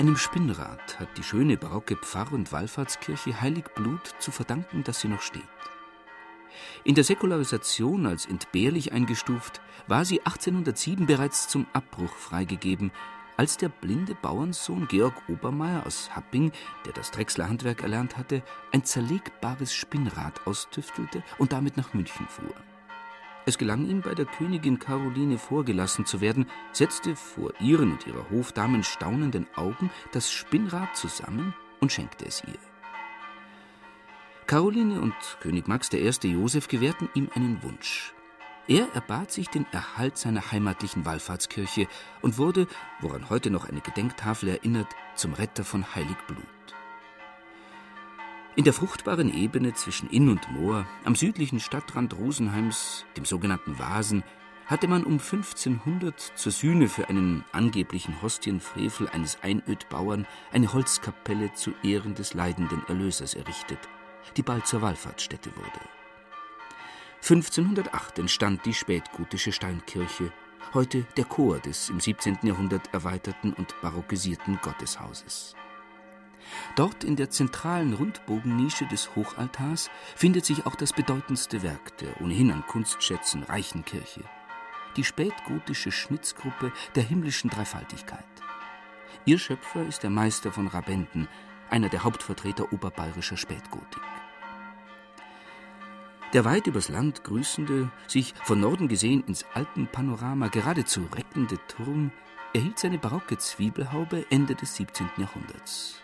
Einem Spinnrad hat die schöne barocke Pfarr- und Wallfahrtskirche Heiligblut zu verdanken, dass sie noch steht. In der Säkularisation als entbehrlich eingestuft, war sie 1807 bereits zum Abbruch freigegeben, als der blinde Bauernsohn Georg Obermeier aus Happing, der das Drechslerhandwerk erlernt hatte, ein zerlegbares Spinnrad austüftelte und damit nach München fuhr. Es gelang ihm, bei der Königin Caroline vorgelassen zu werden, setzte vor ihren und ihrer Hofdamen staunenden Augen das Spinnrad zusammen und schenkte es ihr. Caroline und König Max I. Joseph gewährten ihm einen Wunsch. Er erbat sich den Erhalt seiner heimatlichen Wallfahrtskirche und wurde, woran heute noch eine Gedenktafel erinnert, zum Retter von Heiligblut. In der fruchtbaren Ebene zwischen Inn und Moor, am südlichen Stadtrand Rosenheims, dem sogenannten Vasen, hatte man um 1500 zur Sühne für einen angeblichen Hostienfrevel eines Einödbauern eine Holzkapelle zu Ehren des leidenden Erlösers errichtet, die bald zur Wallfahrtsstätte wurde. 1508 entstand die spätgotische Steinkirche, heute der Chor des im 17. Jahrhundert erweiterten und barockisierten Gotteshauses. Dort in der zentralen Rundbogennische des Hochaltars findet sich auch das bedeutendste Werk der ohnehin an Kunstschätzen reichen Kirche, die spätgotische Schnitzgruppe der himmlischen Dreifaltigkeit. Ihr Schöpfer ist der Meister von Rabenden, einer der Hauptvertreter oberbayerischer Spätgotik. Der weit übers Land grüßende, sich von Norden gesehen ins Alpenpanorama geradezu reckende Turm erhielt seine barocke Zwiebelhaube Ende des 17. Jahrhunderts.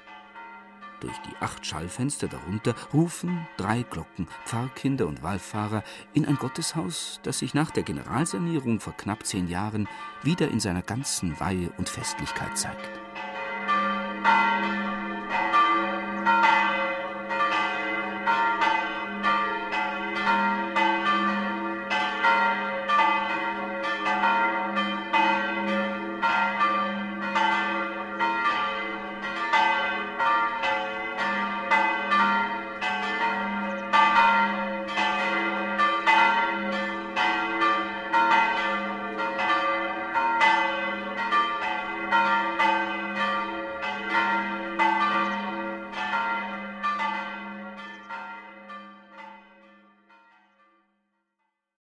Durch die acht Schallfenster darunter rufen drei Glocken Pfarrkinder und Wallfahrer in ein Gotteshaus, das sich nach der Generalsanierung vor knapp zehn Jahren wieder in seiner ganzen Weihe und Festlichkeit zeigt.